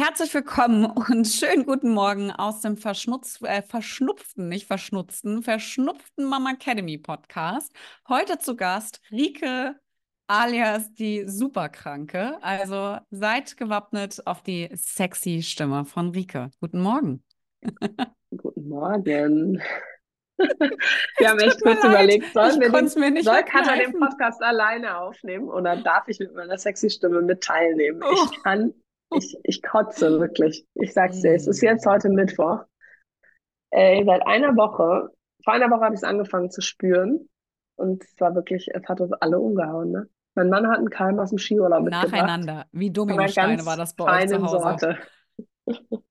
Herzlich willkommen und schönen guten Morgen aus dem Verschnutz, äh, verschnupften, nicht verschnutzten, verschnupften Mama Academy Podcast. Heute zu Gast Rike alias die Superkranke. Also seid gewappnet auf die sexy Stimme von Rike. Guten Morgen. Guten Morgen. wir haben echt kurz leid. überlegt, sollen wir den, mir soll Katja den Podcast alleine aufnehmen oder darf ich mit meiner sexy Stimme mit teilnehmen? Oh. Ich kann ich, ich kotze wirklich. Ich sag's dir, es ist jetzt heute Mittwoch. Äh, seit einer Woche, vor einer Woche habe ich es angefangen zu spüren. Und es war wirklich, es hat uns alle umgehauen. Ne? Mein Mann hat einen Keim aus dem Skiurlaub mitgebracht. Nacheinander, wie Dominosteine war das bei euch zu Hause. Sorte.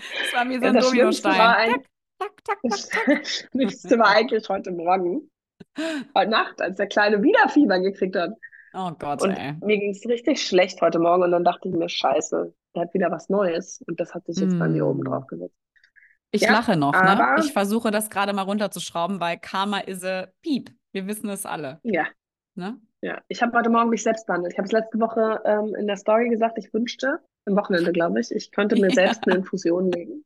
Es war wie so ein ja, Dominostein. Ein, tak, tak. Das Schlimmste war eigentlich heute Morgen, heute Nacht, als der Kleine wieder Fieber gekriegt hat. Oh Gott, und ey. Mir ging es richtig schlecht heute Morgen und dann dachte ich mir, scheiße, der hat wieder was Neues und das hat sich jetzt mm. bei mir oben drauf gesetzt. Ich ja, lache noch, ne? Ich versuche das gerade mal runterzuschrauben, weil Karma is a Piep. Wir wissen es alle. Ja. Ne? Ja, ich habe heute Morgen mich selbst behandelt. Ich habe es letzte Woche ähm, in der Story gesagt, ich wünschte, am Wochenende, glaube ich, ich könnte mir ja. selbst eine Infusion legen.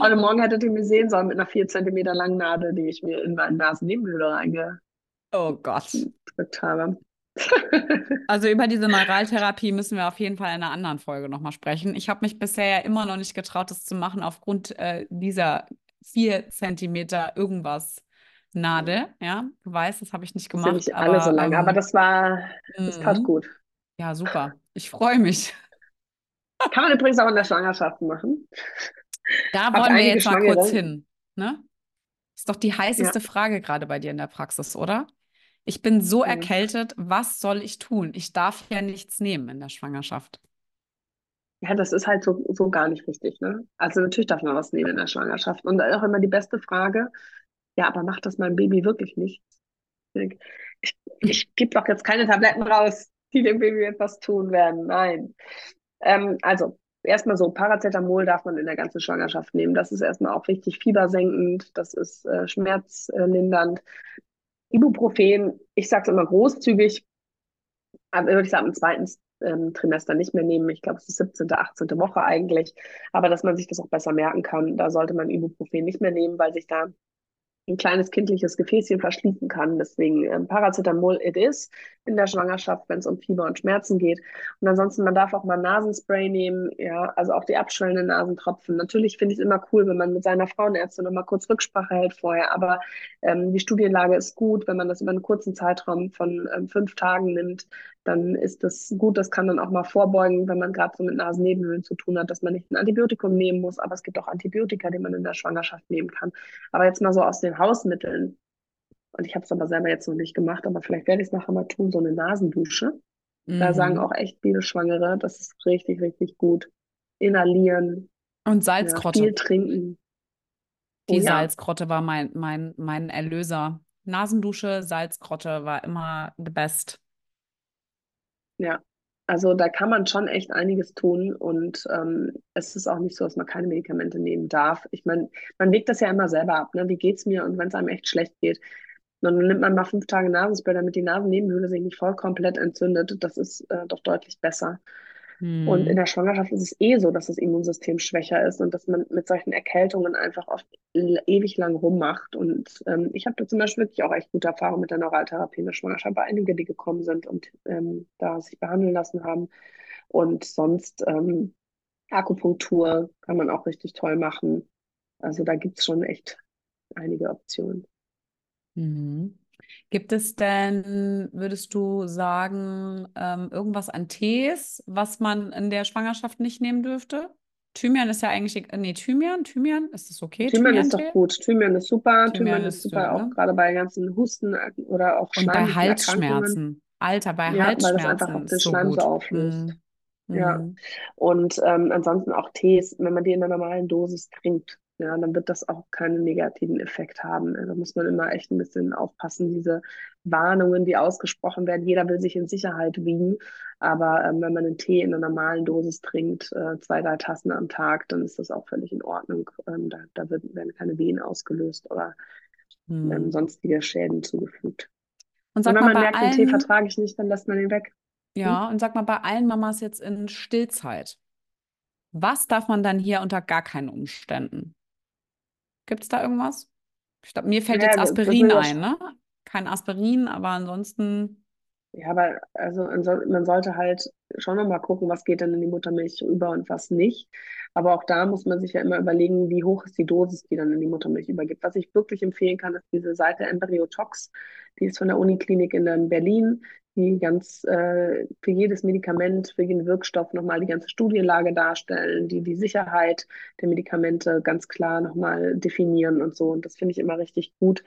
Heute Morgen hättet ihr mir sehen sollen mit einer 4 cm langen Nadel, die ich mir in meine Nasennebenhöhle reingedrückt oh habe. Also über diese Neuraltherapie müssen wir auf jeden Fall in einer anderen Folge nochmal sprechen. Ich habe mich bisher ja immer noch nicht getraut, das zu machen, aufgrund äh, dieser vier Zentimeter irgendwas Nadel. Ja, du weißt, das habe ich nicht gemacht. Nicht alle so lange, ähm, aber das war, das tat mhm. gut. Ja, super. Ich freue mich. Kann man übrigens auch in der Schwangerschaft machen. Da wollen wir jetzt mal kurz hin. Ne? Ist doch die heißeste ja. Frage gerade bei dir in der Praxis, oder? Ich bin so mhm. erkältet, was soll ich tun? Ich darf ja nichts nehmen in der Schwangerschaft. Ja, das ist halt so, so gar nicht richtig. Ne? Also natürlich darf man was nehmen in der Schwangerschaft. Und auch immer die beste Frage, ja, aber macht das mein Baby wirklich nichts? Ich, ich, gebe doch jetzt keine Tabletten raus, die dem Baby etwas tun werden. Nein. Ähm, also, erstmal so, Paracetamol darf man in der ganzen Schwangerschaft nehmen. Das ist erstmal auch wichtig, fiebersenkend, das ist äh, schmerzlindernd. Ibuprofen, ich sage es immer großzügig, würde ich sagen, im zweiten ähm, Trimester nicht mehr nehmen. Ich glaube, es ist 17., 18. Woche eigentlich. Aber dass man sich das auch besser merken kann, da sollte man Ibuprofen nicht mehr nehmen, weil sich da ein kleines kindliches Gefäßchen verschließen kann. Deswegen ähm, Paracetamol it is in der Schwangerschaft, wenn es um Fieber und Schmerzen geht. Und ansonsten, man darf auch mal Nasenspray nehmen, ja, also auch die abschwellenden Nasentropfen. Natürlich finde ich es immer cool, wenn man mit seiner Frauenärztin noch mal kurz Rücksprache hält vorher, aber ähm, die Studienlage ist gut, wenn man das über einen kurzen Zeitraum von ähm, fünf Tagen nimmt, dann ist das gut. Das kann dann auch mal vorbeugen, wenn man gerade so mit Nasennebenhöhlen zu tun hat, dass man nicht ein Antibiotikum nehmen muss. Aber es gibt auch Antibiotika, die man in der Schwangerschaft nehmen kann. Aber jetzt mal so aus den Hausmitteln. Und ich habe es aber selber jetzt noch nicht gemacht, aber vielleicht werde ich es nachher mal tun, so eine Nasendusche. Mhm. Da sagen auch echt viele Schwangere, das ist richtig, richtig gut. Inhalieren. Und Salzkrotte. Ja, viel trinken. Die oh, Salzkrotte ja. war mein, mein, mein Erlöser. Nasendusche, Salzkrotte war immer the best. Ja, also da kann man schon echt einiges tun und ähm, es ist auch nicht so, dass man keine Medikamente nehmen darf. Ich meine, man legt das ja immer selber ab, ne? Wie geht's mir und wenn es einem echt schlecht geht, dann nimmt man mal fünf Tage Nasenspray, damit die Nasennebenhöhle sich nicht voll komplett entzündet. Das ist äh, doch deutlich besser. Hm. Und in hm. der Schwangerschaft ist es eh so, dass das Immunsystem schwächer ist und dass man mit solchen Erkältungen einfach oft ewig lang rummacht. Und ähm, ich habe da zum Beispiel wirklich auch echt gute Erfahrungen mit der Neuraltherapie in der Schwangerschaft bei einigen, die gekommen sind und ähm, da sich behandeln lassen haben. Und sonst ähm, Akupunktur kann man auch richtig toll machen. Also da gibt es schon echt einige Optionen. Mhm. Gibt es denn, würdest du sagen, ähm, irgendwas an Tees, was man in der Schwangerschaft nicht nehmen dürfte? Thymian ist ja eigentlich, nee, Thymian, Thymian, ist das okay? Thymian ist doch gut. Thymian ist super. Thymian, Thymian ist super, ne? auch gerade bei ganzen Husten oder auch Und bei Halsschmerzen. Alter, bei ja, Halsschmerzen. Weil das einfach auch den Schleim so, so auflöst. Mhm. Ja. Mhm. Und ähm, ansonsten auch Tees, wenn man die in einer normalen Dosis trinkt, ja, dann wird das auch keinen negativen Effekt haben. Da muss man immer echt ein bisschen aufpassen, diese Warnungen, die ausgesprochen werden. Jeder will sich in Sicherheit wiegen, aber ähm, wenn man einen Tee in einer normalen Dosis trinkt, äh, zwei, drei Tassen am Tag, dann ist das auch völlig in Ordnung. Ähm, da, da wird, werden keine Wehen ausgelöst oder hm. ähm, sonstige Schäden zugefügt. Und, und wenn man merkt, allen... den Tee vertrage ich nicht, dann lässt man ihn weg. Ja, hm? und sag mal, bei allen Mamas jetzt in Stillzeit, Was darf man dann hier unter gar keinen Umständen? Gibt es da irgendwas? Ich glaube, mir fällt Ja, jetzt Aspirin ein, ne? Kein Aspirin, aber ansonsten. Ja, aber also man sollte halt schon nochmal gucken, was geht dann in die Muttermilch über und was nicht. Aber auch da muss man sich ja immer überlegen, wie hoch ist die Dosis, die dann in die Muttermilch übergibt. Was ich wirklich empfehlen kann, ist diese Seite Embryotox. Die ist von der Uniklinik in ähm, Berlin, die ganz äh, für jedes Medikament, für jeden Wirkstoff nochmal die ganze Studienlage darstellen, die die Sicherheit der Medikamente ganz klar nochmal definieren und so. Und das finde ich immer richtig gut.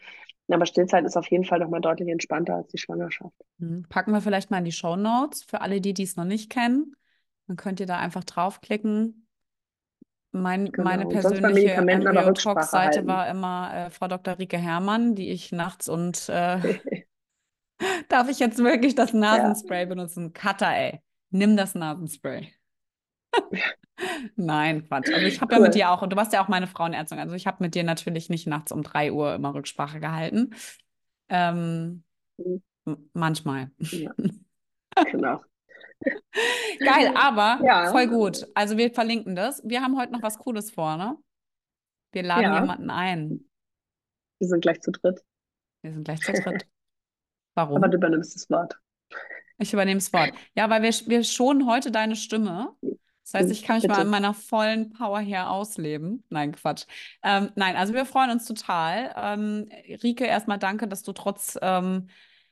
Aber Stillzeit ist auf jeden Fall nochmal deutlich entspannter als die Schwangerschaft. Hm, Packen wir vielleicht mal in die Shownotes für alle, die dies noch nicht kennen. Dann könnt ihr da einfach draufklicken. Mein, meine Genau. Bei persönliche Rücksprache Embryo-Talk-Seite war immer äh, Frau Dr. Rike Herrmann, die ich nachts und äh, darf ich jetzt wirklich das Ja, Nasenspray benutzen? Cutter, ey. Nimm das Nasenspray. Nein, Quatsch. Also ich habe ja mit cool. dir auch, und du warst ja auch meine Frauenärztin, also ich habe mit dir natürlich nicht nachts um 3 Uhr immer Rücksprache gehalten. Ähm, Mhm. manchmal. Ja, genau. Geil, aber Ja, voll gut. Also wir verlinken das. Wir haben heute noch was Cooles vor, ne? Wir laden ja, jemanden ein. wir sind gleich zu dritt. Wir sind gleich zu dritt. Aber Warum? du übernimmst das Wort. Ich übernehme das Wort. Ja, weil wir, wir schonen heute deine Stimme. Das heißt, ich kann mich mal in Bitte. meiner vollen Power hier ausleben. Nein, Quatsch. Ähm, nein, also wir freuen uns total. Ähm, Rike, erstmal danke, dass du trotz ähm,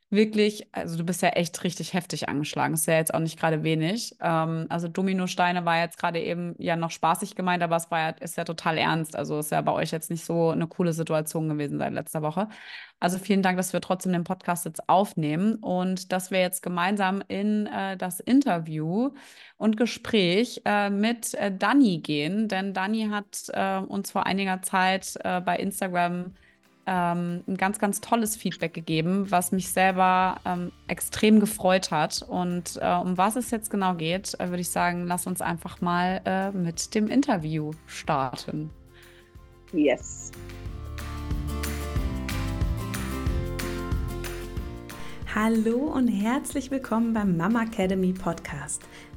wirklich, also du bist ja echt richtig heftig angeschlagen. Ist ja jetzt auch nicht gerade wenig. Ähm, also Dominosteine war jetzt gerade eben ja noch spaßig gemeint, aber es war ja, ist ja total ernst. Also ist ja bei euch jetzt nicht so eine coole Situation gewesen seit letzter Woche. Also vielen Dank, dass wir trotzdem den Podcast jetzt aufnehmen und dass wir jetzt gemeinsam in äh, das Interview und Gespräch äh, mit äh, Dani gehen. Denn Dani hat äh, uns vor einiger Zeit äh, bei Instagram ähm, ein ganz, ganz tolles Feedback gegeben, was mich selber ähm, extrem gefreut hat. Und äh, um was es jetzt genau geht, äh, würde ich sagen, lass uns einfach mal äh, mit dem Interview starten. Yes. Hallo und herzlich willkommen beim Mama Academy Podcast,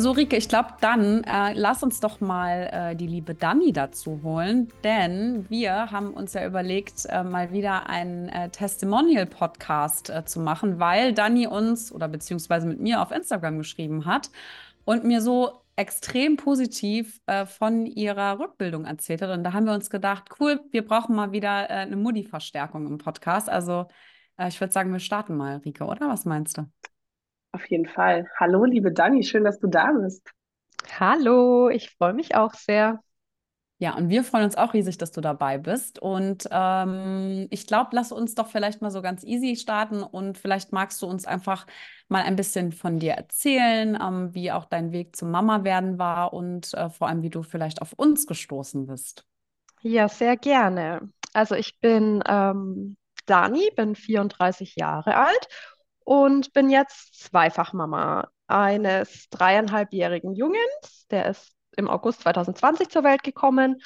So, Rike, ich glaube, dann äh, lass uns doch mal äh, die liebe Dani dazu holen, denn wir haben uns ja überlegt, äh, mal wieder einen äh, Testimonial-Podcast äh, zu machen, weil Dani uns oder beziehungsweise mit mir auf Instagram geschrieben hat und mir so extrem positiv äh, von ihrer Rückbildung erzählt hat. Und da haben wir uns gedacht, cool, wir brauchen mal wieder eine Mutti-Verstärkung im Podcast. Also ich würde sagen, wir starten mal, Rike, oder? Was meinst du? Auf jeden Fall. Hallo, liebe Dani, schön, dass du da bist. Hallo, ich freue mich auch sehr. Ja, und wir freuen uns auch riesig, dass du dabei bist. Und ähm, ich glaube, lass uns doch vielleicht mal so ganz easy starten und vielleicht magst du uns einfach mal ein bisschen von dir erzählen, ähm, wie auch dein Weg zum Mama werden war und äh, vor allem, wie du vielleicht auf uns gestoßen bist. Ja, sehr gerne. Also ich bin ähm, Dani, bin 34 Jahre alt und bin jetzt Zweifachmama eines dreieinhalbjährigen Jungens. Der ist im August 2020 zur Welt gekommen.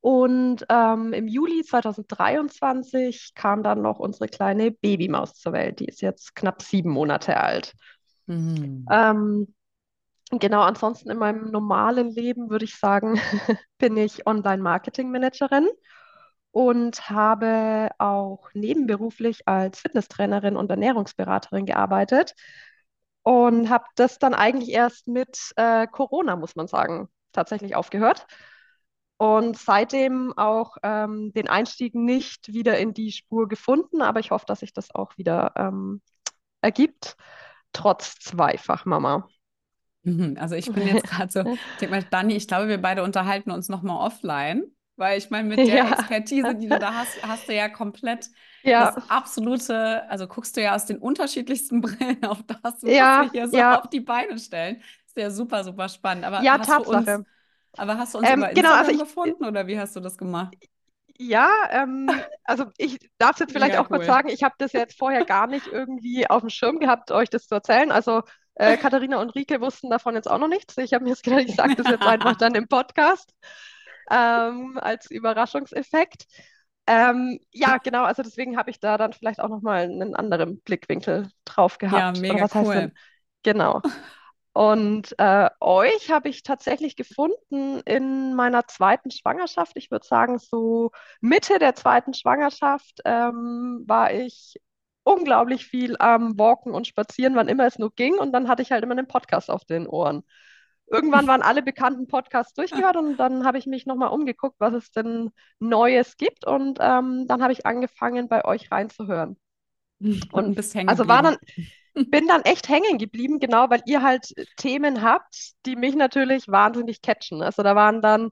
Und ähm, im Juli 2023 kam dann noch unsere kleine Babymaus zur Welt. Die ist jetzt knapp sieben Monate alt. Mhm. Ähm, genau, ansonsten in meinem normalen Leben würde ich sagen, bin ich Online-Marketing-Managerin und habe auch nebenberuflich als Fitnesstrainerin und Ernährungsberaterin gearbeitet und habe das dann eigentlich erst mit äh, Corona, muss man sagen, tatsächlich aufgehört. Und seitdem auch ähm, den Einstieg nicht wieder in die Spur gefunden, aber ich hoffe, dass sich das auch wieder ähm, ergibt, trotz Zweifachmama. Mhm. Also ich bin jetzt gerade so, ich denke mal, Dani, ich glaube, wir beide unterhalten uns nochmal offline, weil ich meine, mit der Ja. Expertise, die du da hast, hast du ja komplett Ja, das absolute, also guckst du ja aus den unterschiedlichsten Brillen auf das, was Ja, wir hier so auf die Beine stellen. Ist ja super, super spannend. Aber ja, hast du uns, Tatsache. Aber hast du uns Ähm, über genau, also ich, gefunden oder wie hast du das gemacht? Ja, ähm, also ich darf es jetzt vielleicht auch kurz cool. sagen, ich habe das jetzt vorher gar nicht irgendwie auf dem Schirm gehabt, euch das zu erzählen. Also äh, Katharina und Rike wussten davon jetzt auch noch nichts. Ich habe mir jetzt gedacht, ich sage das jetzt einfach dann im Podcast ähm, als Überraschungseffekt. Ähm, ja, genau, also deswegen habe ich da dann vielleicht auch nochmal einen anderen Blickwinkel drauf Ja, gehabt. Oder mega was heißt cool. denn? Genau. Und äh, euch habe ich tatsächlich gefunden in meiner zweiten Schwangerschaft. Ich würde sagen, so Mitte der zweiten Schwangerschaft ähm, war ich unglaublich viel am Walken und Spazieren, wann immer es nur ging. Und dann hatte ich halt immer einen Podcast auf den Ohren. Irgendwann waren alle bekannten Podcasts durchgehört und dann habe ich mich nochmal umgeguckt, was es denn Neues gibt. Und ähm, dann habe ich angefangen, bei euch reinzuhören. Und Und bist hängen also war dann, bin dann echt hängen geblieben, genau, weil ihr halt Themen habt, die mich natürlich wahnsinnig catchen. Also da waren dann,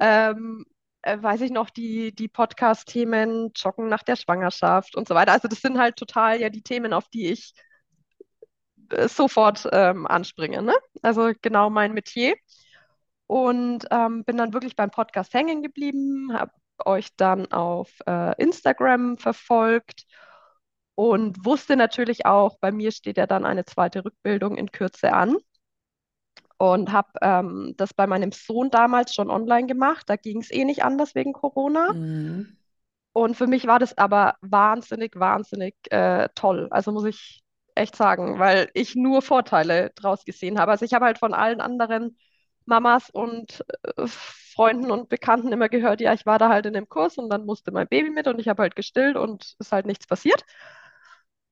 ähm, äh, weiß ich noch, die, die Podcast-Themen Joggen nach der Schwangerschaft und so weiter. Also das sind halt total ja die Themen, auf die ich sofort ähm, anspringe, ne? Also genau mein Metier. Und ähm, bin dann wirklich beim Podcast hängen geblieben, habe euch dann auf äh, Instagram verfolgt und wusste natürlich auch, bei mir steht ja dann eine zweite Rückbildung in Kürze an. Und habe ähm, das bei meinem Sohn damals schon online gemacht. Da ging es eh nicht anders wegen Corona. Mhm. Und für mich war das aber wahnsinnig, wahnsinnig äh, toll. Also muss ich echt sagen, weil ich nur Vorteile draus gesehen habe. Also ich habe halt von allen anderen Mamas und äh, Freunden und Bekannten immer gehört, ja, ich war da halt in dem Kurs und dann musste mein Baby mit und ich habe halt gestillt und ist halt nichts passiert.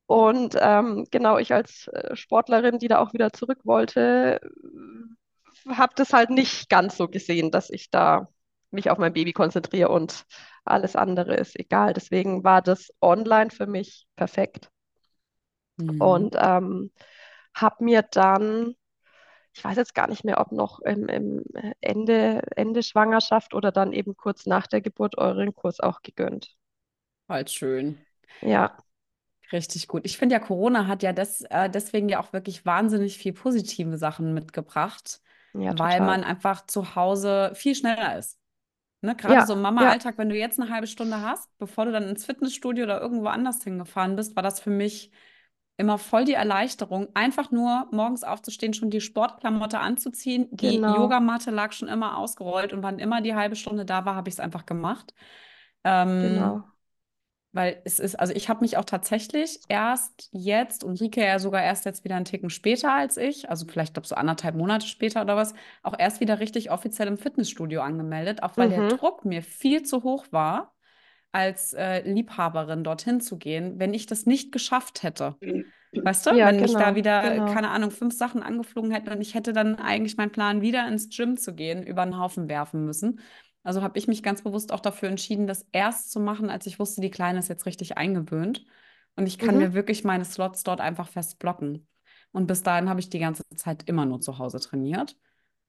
Und ähm, genau, ich als äh, Sportlerin, die da auch wieder zurück wollte, habe das halt nicht ganz so gesehen, dass ich da mich auf mein Baby konzentriere und alles andere ist egal. Deswegen war das online für mich perfekt. Mhm. Und ähm, habe mir dann, ich weiß jetzt gar nicht mehr, ob noch im, im Ende, Ende Schwangerschaft oder dann eben kurz nach der Geburt euren Kurs auch gegönnt. Voll schön. Ja, Richtig gut. Ich finde ja, Corona hat ja des, äh, deswegen ja auch wirklich wahnsinnig viel positive Sachen mitgebracht, ja, weil man einfach zu Hause viel schneller ist. Ne? Gerade Ja, so im ja, Mama-Alltag, wenn du jetzt eine halbe Stunde hast, bevor du dann ins Fitnessstudio oder irgendwo anders hingefahren bist, war das für mich immer voll die Erleichterung, einfach nur morgens aufzustehen, schon die Sportklamotte anzuziehen. Die genau, Yogamatte lag schon immer ausgerollt und wann immer die halbe Stunde da war, habe ich es einfach gemacht. Ähm, genau. weil es ist, also ich habe mich auch tatsächlich erst jetzt und Rike ja sogar erst jetzt wieder einen Ticken später als ich, also vielleicht glaube so anderthalb Monate später oder was, auch erst wieder richtig offiziell im Fitnessstudio angemeldet, auch weil der Mhm. Druck mir viel zu hoch war, als äh, Liebhaberin dorthin zu gehen, wenn ich das nicht geschafft hätte. Weißt du, Ja, wenn mich da genau, wieder, genau. keine Ahnung, fünf Sachen angeflogen hätten und ich hätte dann eigentlich meinen Plan, wieder ins Gym zu gehen, über den Haufen werfen müssen. Also habe ich mich ganz bewusst auch dafür entschieden, das erst zu machen, als ich wusste, die Kleine ist jetzt richtig eingewöhnt. Und ich kann Mhm. mir wirklich meine Slots dort einfach fest blocken. Und bis dahin habe ich die ganze Zeit immer nur zu Hause trainiert.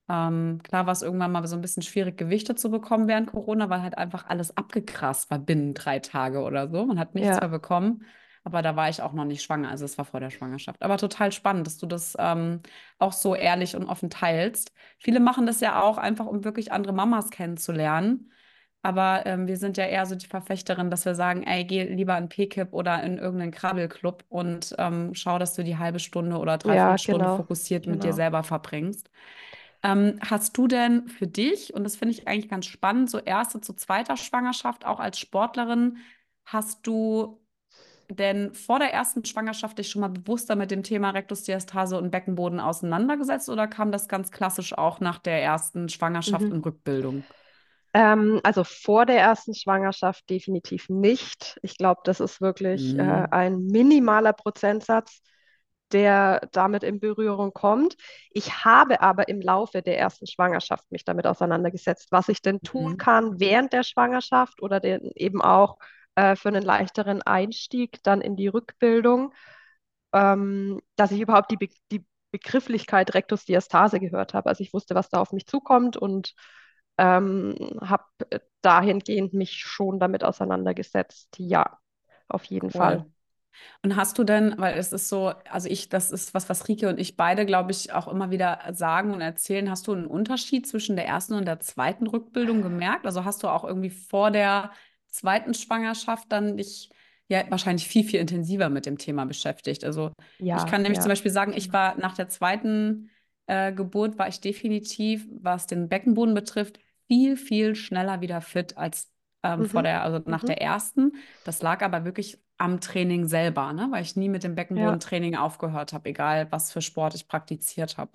Ähm, klar war es irgendwann mal so ein bisschen schwierig, Gewichte zu bekommen während Corona, weil halt einfach alles abgegrast war binnen drei Tage oder so. Man hat nichts mehr Ja, bekommen. Aber da war ich auch noch nicht schwanger, also es war vor der Schwangerschaft. Aber total spannend, dass du das ähm, auch so ehrlich und offen teilst. Viele machen das ja auch einfach, um wirklich andere Mamas kennenzulernen. Aber ähm, wir sind ja eher so die Verfechterin, dass wir sagen, ey, geh lieber in PKIP oder in irgendeinen Krabbelclub und ähm, schau, dass du die halbe Stunde oder ja, dreiviertel Stunde genau, fokussiert mit dir genau. selber verbringst. Ähm, hast du denn für dich, und das finde ich eigentlich ganz spannend, so erste zu zweiter Schwangerschaft, auch als Sportlerin, hast du denn vor der ersten Schwangerschaft dich schon mal bewusster mit dem Thema Rektusdiastase und Beckenboden auseinandergesetzt oder kam das ganz klassisch auch nach der ersten Schwangerschaft und Mhm. Rückbildung? Ähm, also vor der ersten Schwangerschaft definitiv nicht. Ich glaube, das ist wirklich äh, Mhm. ein minimaler Prozentsatz, der damit in Berührung kommt. Ich habe aber im Laufe der ersten Schwangerschaft mich damit auseinandergesetzt, was ich denn tun Mhm. kann während der Schwangerschaft oder den, eben auch äh, für einen leichteren Einstieg dann in die Rückbildung, ähm, dass ich überhaupt die, Be die Begrifflichkeit Rektusdiastase gehört habe. Also ich wusste, was da auf mich zukommt und ähm, habe dahingehend mich schon damit auseinandergesetzt. Ja, auf jeden Fall. Und hast du denn, weil es ist so, also ich, das ist was, was Rike und ich beide, glaube ich, auch immer wieder sagen und erzählen. Hast du einen Unterschied zwischen der ersten und der zweiten Rückbildung gemerkt? Also hast du auch irgendwie vor der zweiten Schwangerschaft dann dich ja wahrscheinlich viel, viel intensiver mit dem Thema beschäftigt. Also Ja, ich kann nämlich ja. zum Beispiel sagen, ich war nach der zweiten äh, Geburt, war ich definitiv, was den Beckenboden betrifft, viel, viel schneller wieder fit als ähm, vor Mhm. der, also nach Mhm. der ersten. Das lag aber wirklich am Training selber, ne? Weil ich nie mit dem Ja. Beckenbodentraining aufgehört habe, egal was für Sport ich praktiziert habe.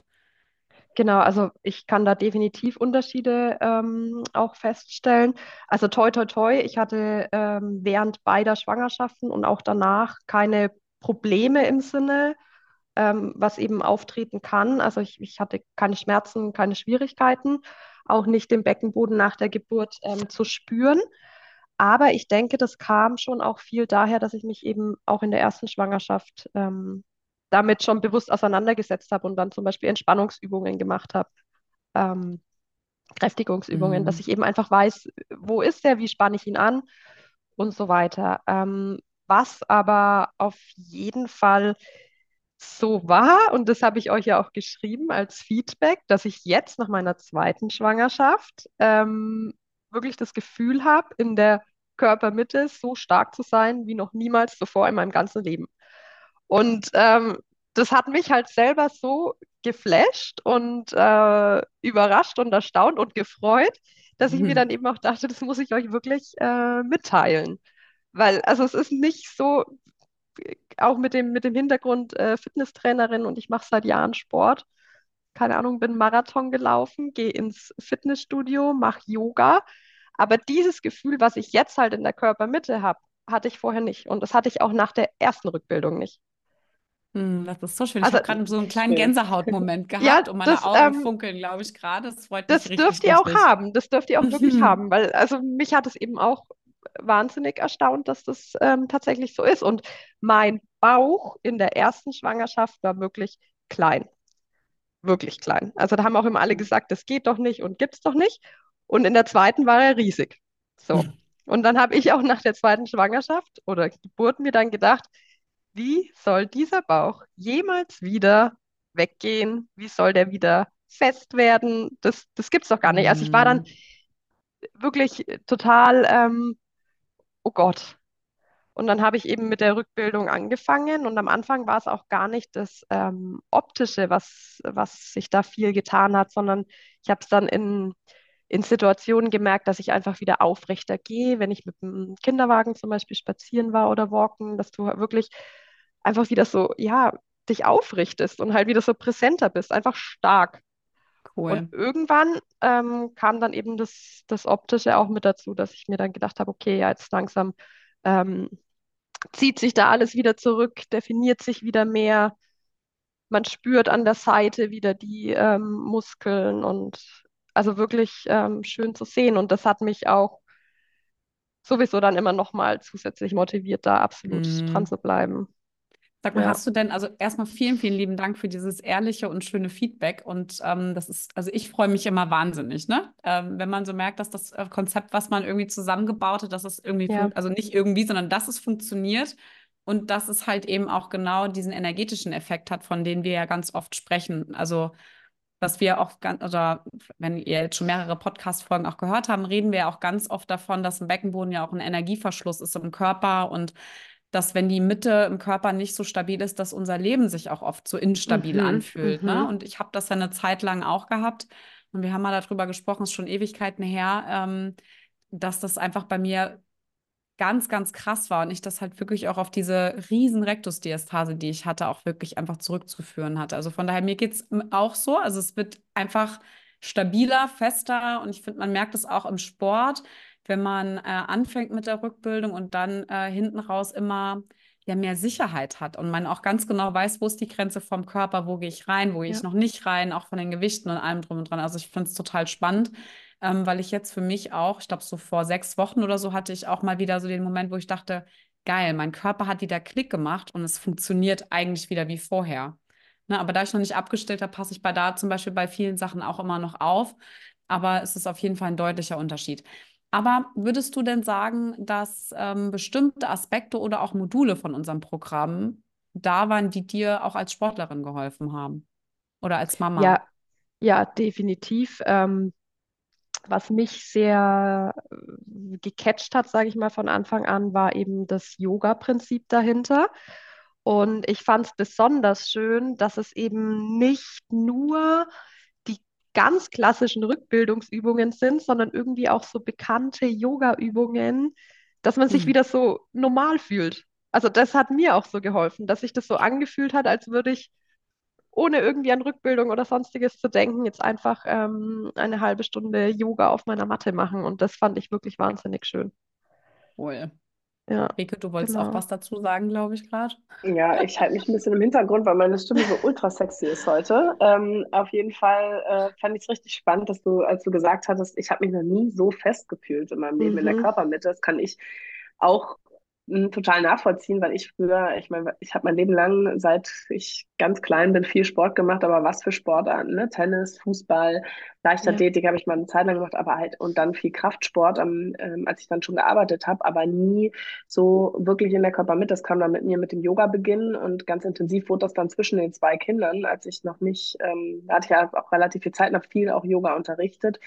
Genau, also ich kann da definitiv Unterschiede ähm, auch feststellen. Also toi, toi, toi, ich hatte ähm, während beider Schwangerschaften und auch danach keine Probleme im Sinne, ähm, was eben auftreten kann. Also ich, ich hatte keine Schmerzen, keine Schwierigkeiten, auch nicht den Beckenboden nach der Geburt ähm, zu spüren. Aber ich denke, das kam schon auch viel daher, dass ich mich eben auch in der ersten Schwangerschaft ähm, damit schon bewusst auseinandergesetzt habe und dann zum Beispiel Entspannungsübungen gemacht habe, ähm, Kräftigungsübungen, dass Mhm. ich eben einfach weiß, wo ist der, wie spanne ich ihn an und so weiter. Ähm, was aber auf jeden Fall so war, und das habe ich euch ja auch geschrieben als Feedback, dass ich jetzt nach meiner zweiten Schwangerschaft ähm, wirklich das Gefühl habe, in der Körpermitte so stark zu sein wie noch niemals zuvor in meinem ganzen Leben. Und ähm, das hat mich halt selber so geflasht und äh, überrascht und erstaunt und gefreut, dass ich mir Mhm. dann eben auch dachte, das muss ich euch wirklich äh, mitteilen. Weil, also es ist nicht so, auch mit dem, mit dem Hintergrund äh, Fitnesstrainerin und ich mache seit Jahren Sport. Keine Ahnung, bin Marathon gelaufen, gehe ins Fitnessstudio, mache Yoga. Aber dieses Gefühl, was ich jetzt halt in der Körpermitte habe, hatte ich vorher nicht. Und das hatte ich auch nach der ersten Rückbildung nicht. Hm, Das ist so schön. Ich Also habe gerade so einen kleinen. Gänsehautmoment ja, gehabt und meine das, Augen ähm, funkeln, glaube ich, gerade. Das freut mich das richtig, dürft ihr auch haben. Das dürft ihr auch wirklich haben, weil also mich hat es eben auch wahnsinnig erstaunt, dass das ähm, tatsächlich so ist. Und mein Bauch in der ersten Schwangerschaft war wirklich klein. Wirklich klein. Also da haben auch immer alle gesagt, das geht doch nicht und gibt's doch nicht. Und in der zweiten war er riesig. So. Und dann habe ich auch nach der zweiten Schwangerschaft oder Geburt mir dann gedacht, wie soll dieser Bauch jemals wieder weggehen? Wie soll der wieder fest werden? Das, das gibt's doch gar nicht. Also ich war dann Mhm. wirklich total, ähm, oh Gott. Und dann habe ich eben mit der Rückbildung angefangen und am Anfang war es auch gar nicht das ähm, Optische, was, was sich da viel getan hat, sondern ich habe es dann in, in Situationen gemerkt, dass ich einfach wieder aufrechter gehe, wenn ich mit dem Kinderwagen zum Beispiel spazieren war oder walken, dass du wirklich einfach wieder so, ja, dich aufrichtest und halt wieder so präsenter bist, einfach stark. Und Cool. irgendwann ähm, kam dann eben das, das Optische auch mit dazu, dass ich mir dann gedacht habe, okay, ja, jetzt langsam ähm, zieht sich da alles wieder zurück, definiert sich wieder mehr. Man spürt an der Seite wieder die ähm, Muskeln und also wirklich ähm, schön zu sehen. Und das hat mich auch sowieso dann immer noch mal zusätzlich motiviert, da absolut dran Mhm. zu bleiben. Sag mal, Ja, hast du denn, also erstmal vielen, vielen lieben Dank für dieses ehrliche und schöne Feedback. Und ähm, das ist, also ich freue mich immer wahnsinnig, ne? Ähm, wenn man so merkt, dass das äh, Konzept, was man irgendwie zusammengebaut hat, dass es irgendwie, ja, also nicht irgendwie, sondern dass es funktioniert und dass es halt eben auch genau diesen energetischen Effekt hat, von dem wir ja ganz oft sprechen. Also was wir auch ganz, oder wenn ihr jetzt schon mehrere Podcast-Folgen auch gehört haben, reden wir ja auch ganz oft davon, dass im Beckenboden ja auch ein Energieverschluss ist im Körper und dass wenn die Mitte im Körper nicht so stabil ist, dass unser Leben sich auch oft so instabil mhm, anfühlt. Ne? mhm, Und ich habe das ja eine Zeit lang auch gehabt. Und wir haben mal darüber gesprochen, ist schon Ewigkeiten her, ähm, dass das einfach bei mir ganz, ganz krass war und ich das halt wirklich auch auf diese riesen Rektusdiastase, die ich hatte, auch wirklich einfach zurückzuführen hatte. Also von daher, mir geht es auch so. Also es wird einfach stabiler, fester und ich finde, man merkt es auch im Sport, wenn man äh, anfängt mit der Rückbildung und dann äh, hinten raus immer ja mehr Sicherheit hat und man auch ganz genau weiß, wo ist die Grenze vom Körper, wo gehe ich rein, wo gehe ich ja, noch nicht rein, auch von den Gewichten und allem drum und dran. Also ich finde es total spannend ähm, weil ich jetzt für mich auch, ich glaube, so vor sechs Wochen oder so hatte ich auch mal wieder so den Moment, wo ich dachte, geil, mein Körper hat wieder Klick gemacht und es funktioniert eigentlich wieder wie vorher. Ne, aber da ich noch nicht abgestellt habe, passe ich bei da zum Beispiel bei vielen Sachen auch immer noch auf. Aber es ist auf jeden Fall ein deutlicher Unterschied. Aber würdest du denn sagen, dass ähm, bestimmte Aspekte oder auch Module von unserem Programm da waren, die dir auch als Sportlerin geholfen haben? Oder als Mama? Ja, ja, definitiv. Ähm, was mich sehr äh, gecatcht hat, sage ich mal, von Anfang an, war eben das Yoga-Prinzip dahinter. Und ich fand es besonders schön, dass es eben nicht nur ganz klassischen Rückbildungsübungen sind, sondern irgendwie auch so bekannte Yoga-Übungen, dass man sich Mhm. wieder so normal fühlt. Also das hat mir auch so geholfen, dass sich das so angefühlt hat, als würde ich ohne irgendwie an Rückbildung oder sonstiges zu denken, jetzt einfach ähm, eine halbe Stunde Yoga auf meiner Matte machen. Und das fand ich wirklich wahnsinnig schön. Cool. Ja, Rike, du wolltest auch genau. was dazu sagen, glaube ich, gerade. Ja, ich halte mich ein bisschen im Hintergrund, weil meine Stimme so ultra sexy ist heute. Ähm, auf jeden Fall äh, fand ich es richtig spannend, dass du, als du gesagt hattest, ich habe mich noch nie so fest gefühlt in meinem Leben in der Mhm. Körpermitte. Das kann ich auch total nachvollziehen, weil ich früher, ich meine, ich habe mein Leben lang, seit ich ganz klein bin, viel Sport gemacht, aber was für Sportarten, ne? Tennis, Fußball, Ja, Leichtathletik habe ich mal eine Zeit lang gemacht, aber halt und dann viel Kraftsport, ähm, als ich dann schon gearbeitet habe, aber nie so wirklich in der Körpermitte. Das kam dann mit mir mit dem Yoga beginnen und ganz intensiv wurde das dann zwischen den zwei Kindern, als ich noch nicht, ähm, da hatte ich ja auch relativ viel Zeit, noch viel auch Yoga unterrichtet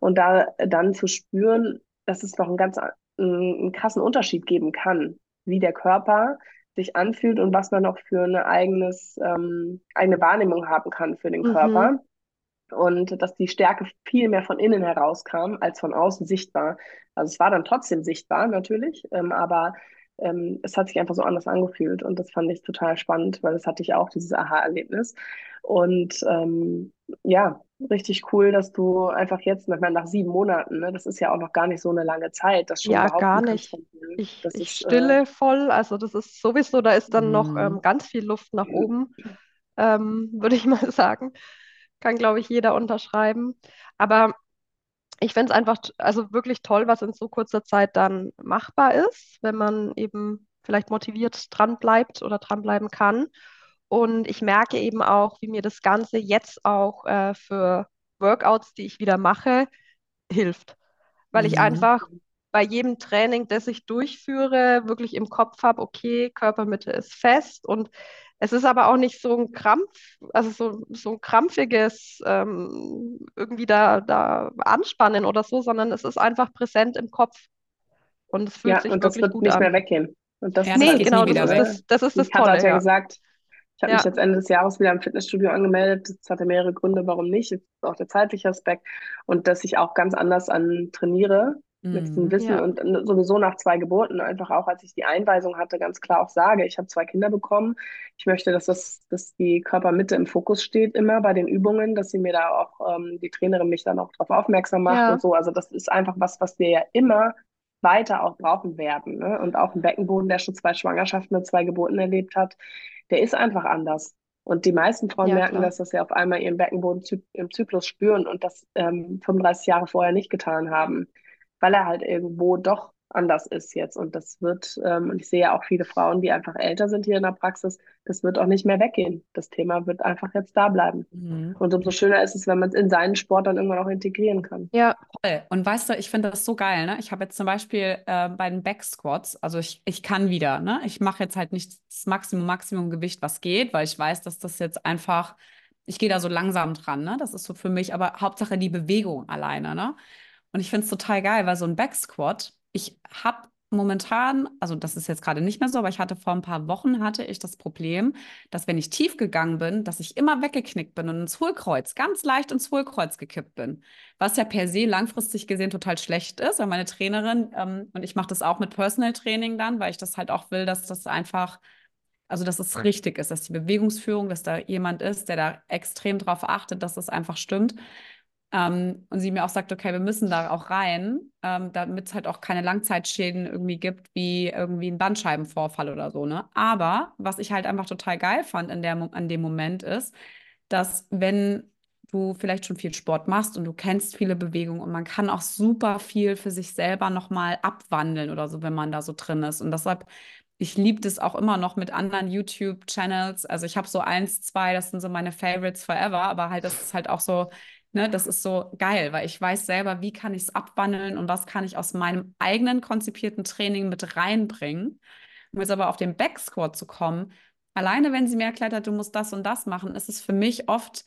und da dann zu spüren, dass es noch einen ganz einen, krassen Unterschied geben kann, wie der Körper sich anfühlt und was man noch für eine eigenes, ähm, eigene Wahrnehmung haben kann für den mhm. Körper und dass die Stärke viel mehr von innen herauskam als von außen sichtbar. Also es war dann trotzdem sichtbar natürlich, ähm, aber ähm, es hat sich einfach so anders angefühlt und das fand ich total spannend, weil das hatte ich auch, dieses Aha-Erlebnis. Und ähm, ja, richtig cool, dass du einfach jetzt, ich meine, nach sieben Monaten, ne, das ist ja auch noch gar nicht so eine lange Zeit, das schon Ja, gar nicht. Ich, Das ich ist äh, stille voll, also das ist sowieso, da ist dann noch ähm, Mhm. ganz viel Luft nach oben, ähm, würde ich mal sagen. Kann, glaube ich, jeder unterschreiben. Aber ich finde es einfach, also wirklich toll, was in so kurzer Zeit dann machbar ist, wenn man eben vielleicht motiviert dran bleibt oder dranbleiben kann. Und ich merke eben auch, wie mir das Ganze jetzt auch äh, für Workouts, die ich wieder mache, hilft. Weil ich Mhm. einfach bei jedem Training, das ich durchführe, wirklich im Kopf habe, okay, Körpermitte ist fest und es ist aber auch nicht so ein Krampf, also so, so ein krampfiges ähm, irgendwie da, da anspannen oder so, sondern es ist einfach präsent im Kopf und es fühlt ja, sich und das wirklich wird gut nicht an. mehr weggehen. Und das Ja, ist das Nee, halt das nie genau, das ist das, das ist das hat Tolle, ja ja. gesagt, ich habe mich Ja, jetzt Ende des Jahres wieder im Fitnessstudio angemeldet. Das hatte mehrere Gründe, warum nicht. Jetzt ist auch der zeitliche Aspekt und dass ich auch ganz anders an trainiere mit diesem Mhm. Wissen ja, und sowieso nach zwei Geburten einfach auch, als ich die Einweisung hatte, ganz klar auch sage, ich habe zwei Kinder bekommen. Ich möchte, dass das, dass die Körpermitte im Fokus steht immer bei den Übungen, dass sie mir da auch ähm, die Trainerin mich dann auch darauf aufmerksam macht und ja, so. Also das ist einfach was, was wir ja immer weiter auch brauchen werden. Ne? Und auch ein Beckenboden, der schon zwei Schwangerschaften und zwei Geburten erlebt hat, der ist einfach anders. Und die meisten Frauen ja, merken, klar. dass das ja auf einmal ihren Beckenboden im Zyklus spüren und das ähm, 35 Jahre vorher nicht getan haben, weil er halt irgendwo doch anders ist jetzt. Und das wird, ähm, und ich sehe ja auch viele Frauen, die einfach älter sind hier in der Praxis, das wird auch nicht mehr weggehen. Das Thema wird einfach jetzt da bleiben. Mhm. Und umso schöner ist es, wenn man es in seinen Sport dann irgendwann auch integrieren kann. Ja, Voll. Und weißt du, ich finde das so geil, ne? Ich habe jetzt zum Beispiel äh, bei den Backsquats, also ich, ich kann wieder, ne? Ich mache jetzt halt nicht das Maximum, Maximum Gewicht, was geht, weil ich weiß, dass das jetzt einfach, ich gehe da so langsam dran, ne? Das ist so für mich, aber Hauptsache die Bewegung alleine, ne? Und ich finde es total geil, weil so ein Backsquat, ich habe momentan, also das ist jetzt gerade nicht mehr so, aber ich hatte vor ein paar Wochen hatte ich das Problem, dass wenn ich tief gegangen bin, dass ich immer weggeknickt bin und ins Hohlkreuz, ganz leicht ins Hohlkreuz gekippt bin. Was ja per se langfristig gesehen total schlecht ist. Weil meine Trainerin, ähm, und ich mache das auch mit Personal Training dann, weil ich das halt auch will, dass das einfach, also dass es richtig ist, dass die Bewegungsführung, dass da jemand ist, der da extrem drauf achtet, dass es einfach stimmt. Ähm, und sie mir auch sagt, okay, wir müssen da auch rein, ähm, damit es halt auch keine Langzeitschäden irgendwie gibt, wie irgendwie ein Bandscheibenvorfall oder so, ne? Aber was ich halt einfach total geil fand in der, an dem Moment ist, dass wenn du vielleicht schon viel Sport machst und du kennst viele Bewegungen und man kann auch super viel für sich selber nochmal abwandeln oder so, wenn man da so drin ist. Und deshalb, ich liebe das auch immer noch mit anderen YouTube-Channels. Also ich habe so eins, zwei, das sind so meine Favorites forever, aber halt, das ist halt auch so Ne, das ist so geil, weil ich weiß selber, wie kann ich es abwandeln und was kann ich aus meinem eigenen konzipierten Training mit reinbringen. Um jetzt aber auf den Backscore zu kommen, alleine wenn sie mir erklärt hat, du musst das und das machen, ist es für mich oft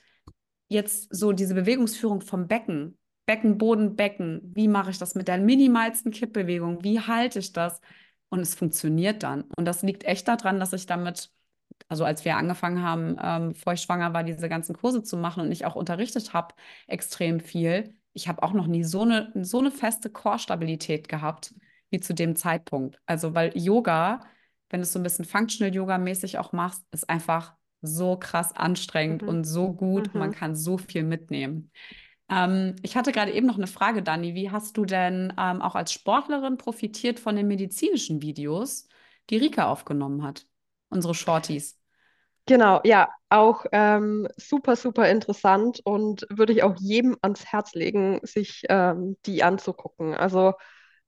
jetzt so diese Bewegungsführung vom Becken. Becken, Boden, Becken. Wie mache ich das mit der minimalsten Kippbewegung? Wie halte ich das? Und es funktioniert dann. Und das liegt echt daran, dass ich damit, also als wir angefangen haben, ähm, bevor ich schwanger war, diese ganzen Kurse zu machen und ich auch unterrichtet habe, extrem viel. Ich habe auch noch nie so eine, so eine feste Core-Stabilität gehabt wie zu dem Zeitpunkt. Also, weil Yoga, wenn du es so ein bisschen Functional Yoga-mäßig auch machst, ist einfach so krass anstrengend Mhm. und so gut. Man Mhm. kann so viel mitnehmen. Ähm, ich hatte gerade eben noch eine Frage, Dani. Wie hast du denn ähm, auch als Sportlerin profitiert von den medizinischen Videos, die Rika aufgenommen hat? Unsere Shorties. Genau, ja, auch ähm, super, super interessant und würde ich auch jedem ans Herz legen, sich ähm, die anzugucken. Also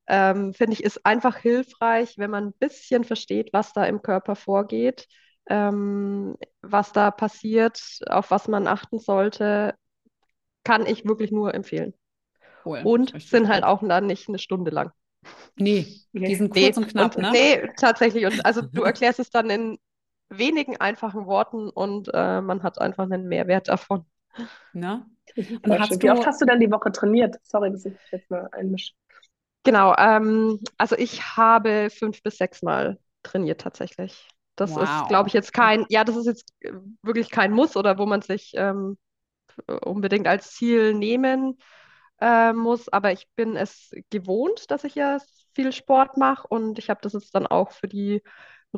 ähm, finde ich, ist einfach hilfreich, wenn man ein bisschen versteht, was da im Körper vorgeht, ähm, was da passiert, auf was man achten sollte, kann ich wirklich nur empfehlen. Cool. Und Richtig sind halt auch dann nicht eine Stunde lang. Nee, die Nee. sind Nee, kurz und knapp, und, ne? nee, tatsächlich. Und also du erklärst es dann in wenigen einfachen Worten und äh, man hat einfach einen Mehrwert davon. Ne? Voll Und hast. Wie oft hast du denn die Woche trainiert? Sorry, dass ich mich jetzt mal einmische. Genau, ähm, also ich habe fünf bis sechs Mal trainiert tatsächlich. Das ist, glaube ich, wow. jetzt kein, ja, das ist jetzt äh, wirklich kein Muss oder wo man sich ähm, unbedingt als Ziel nehmen äh, muss, aber ich bin es gewohnt, dass ich ja viel Sport mache und ich habe das jetzt dann auch für die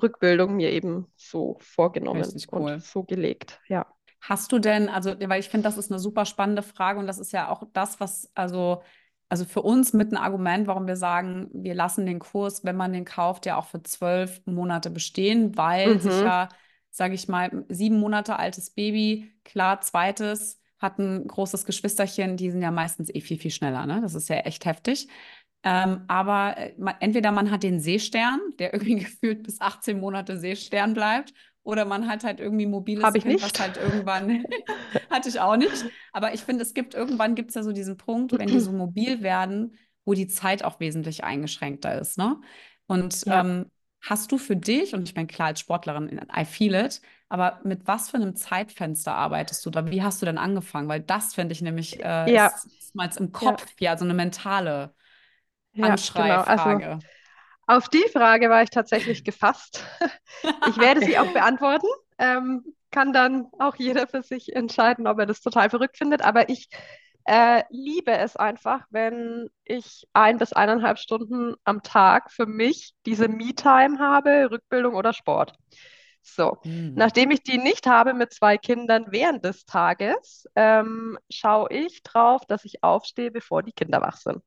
Rückbildung mir eben so vorgenommen Richtig und cool. so gelegt, ja. Hast du denn, also, weil ich finde, das ist eine super spannende Frage und das ist ja auch das, was, also, also für uns mit ein Argument, warum wir sagen, wir lassen den Kurs, wenn man den kauft, ja auch für zwölf Monate bestehen, weil sich Mhm. ja, sage ich mal, sieben Monate altes Baby, klar, zweites, hat ein großes Geschwisterchen, die sind ja meistens eh viel, viel schneller, ne? Das ist ja echt heftig. Ähm, aber äh, man, entweder man hat den Seestern, der irgendwie gefühlt bis 18 Monate Seestern bleibt, oder man hat halt irgendwie mobiles Habe ich Kind, was nicht. halt irgendwann, hatte ich auch nicht. Aber ich finde, es gibt irgendwann gibt es ja so diesen Punkt, wenn die so mobil werden, wo die Zeit auch wesentlich eingeschränkter ist, ne? Und Ja. ähm, hast du für dich, und ich meine, klar, als Sportlerin, I feel it, aber mit was für einem Zeitfenster arbeitest du da? Wie hast du denn angefangen? Weil das, finde ich nämlich, äh, Ja, ist, ist mal im ja, Kopf, ja, so eine mentale ja, genau. Also auf die Frage war ich tatsächlich gefasst. Ich werde sie auch beantworten. Ähm, kann dann auch jeder für sich entscheiden, ob er das total verrückt findet. Aber ich äh, liebe es einfach, wenn ich ein bis eineinhalb Stunden am Tag für mich diese Me-Time habe, Rückbildung oder Sport. So, Hm. nachdem ich die nicht habe mit zwei Kindern während des Tages, ähm, schaue ich drauf, dass ich aufstehe, bevor die Kinder wach sind.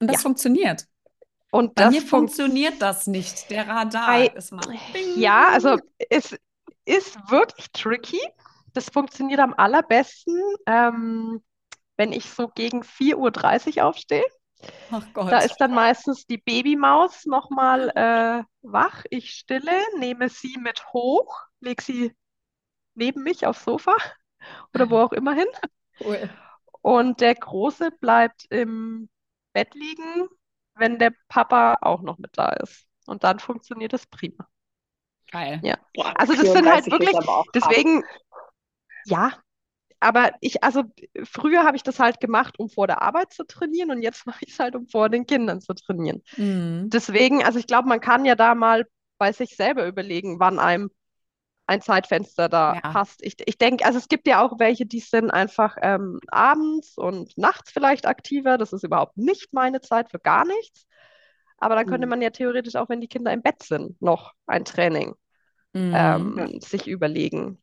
Und das Ja, funktioniert. und Bei das mir funkt funktioniert das nicht. Der Radar Ei, ist mal ja, also es ist wirklich tricky. Das funktioniert am allerbesten, ähm, wenn ich so gegen 4.30 Uhr aufstehe. Ach Da Gott. ist dann meistens die Babymaus nochmal äh, wach. Ich stille, nehme sie mit hoch, lege sie neben mich aufs Sofa oder wo auch immer hin. Cool. Und der Große bleibt im Bett liegen, wenn der Papa auch noch mit da ist. Und dann funktioniert das prima. Geil. Ja. Boah, Also das sind halt 34 ist wirklich, deswegen, ja, aber ich, also früher habe ich das halt gemacht, um vor der Arbeit zu trainieren und jetzt mache ich es halt, um vor den Kindern zu trainieren. Mhm. Deswegen, also ich glaube, man kann ja da mal bei sich selber überlegen, wann einem ein Zeitfenster da Ja. passt. Ich, ich denke, also es gibt ja auch welche, die sind einfach ähm, abends und nachts vielleicht aktiver. Das ist überhaupt nicht meine Zeit für gar nichts. Aber dann könnte Mhm. man ja theoretisch auch, wenn die Kinder im Bett sind, noch ein Training Mhm. ähm, sich überlegen.